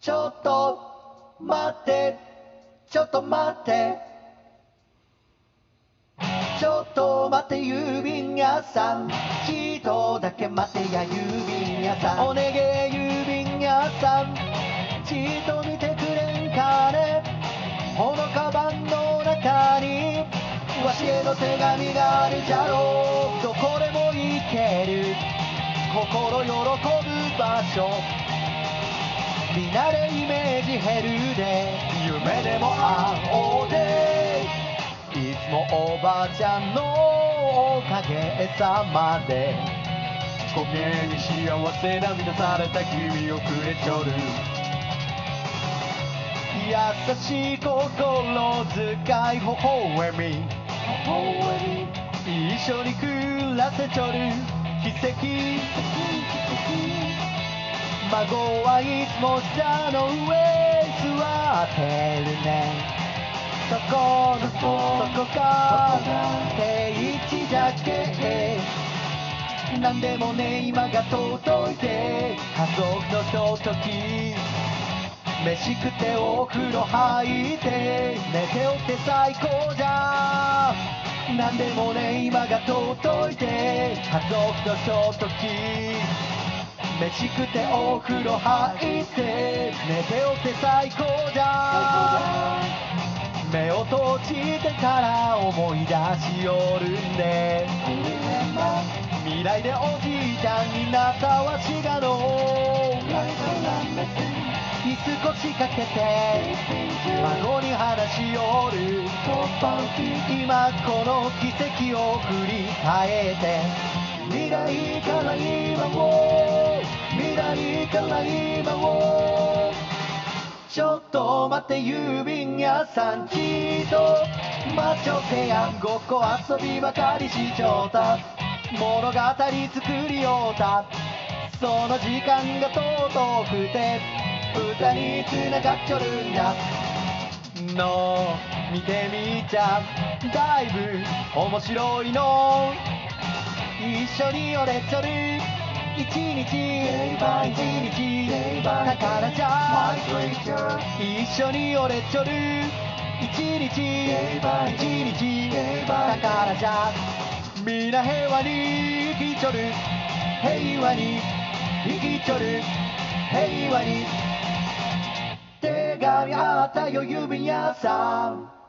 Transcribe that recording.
ちょっと待って。ちょっと待って。ちょっと待って郵便屋さん。ちっとだけ待ってや郵便屋さん。お願い郵便屋さん。ちっと見てくれんかね。このカバンの中にわしへの手紙があるじゃろう。どこでも行ける。心喜ぶ場所。見慣れイメージヘルで夢でも会おうで。いつもおばあちゃんのおかげさまで。光景に幸せな満たされた君をくれちょる。優しい心遣い微笑み。一緒に暮らせちょる。奇跡孫はいつも下の上座ってるね。そこのそこか定位置だけ。何でもね今が尊いて。家族のひととき。飯食ってお風呂入って。寝ておって最高じゃ。何でもね今が尊いて。家族のひととき。飯食ってお風呂入って寝ておって最高じゃ目を閉じてから思い出しよるんで。未来でおじいちゃんになったわしがの椅子腰掛けて孫に話しよる。今この奇跡を振り返って。未来から今を未今をちょっと待って郵便屋さんちっと待ちょってやごっこ遊びばかりしちょった物語作りよった。その時間が尊くて歌に繋がっちょるんだ。の見てみちゃだいぶ面白いの。一緒に俺ちょる。一日一日だからじゃ一緒に俺ちょる一日一日だからじゃみな平和に生きちょる平和に生きちょる平和に手紙あったよ郵便屋さん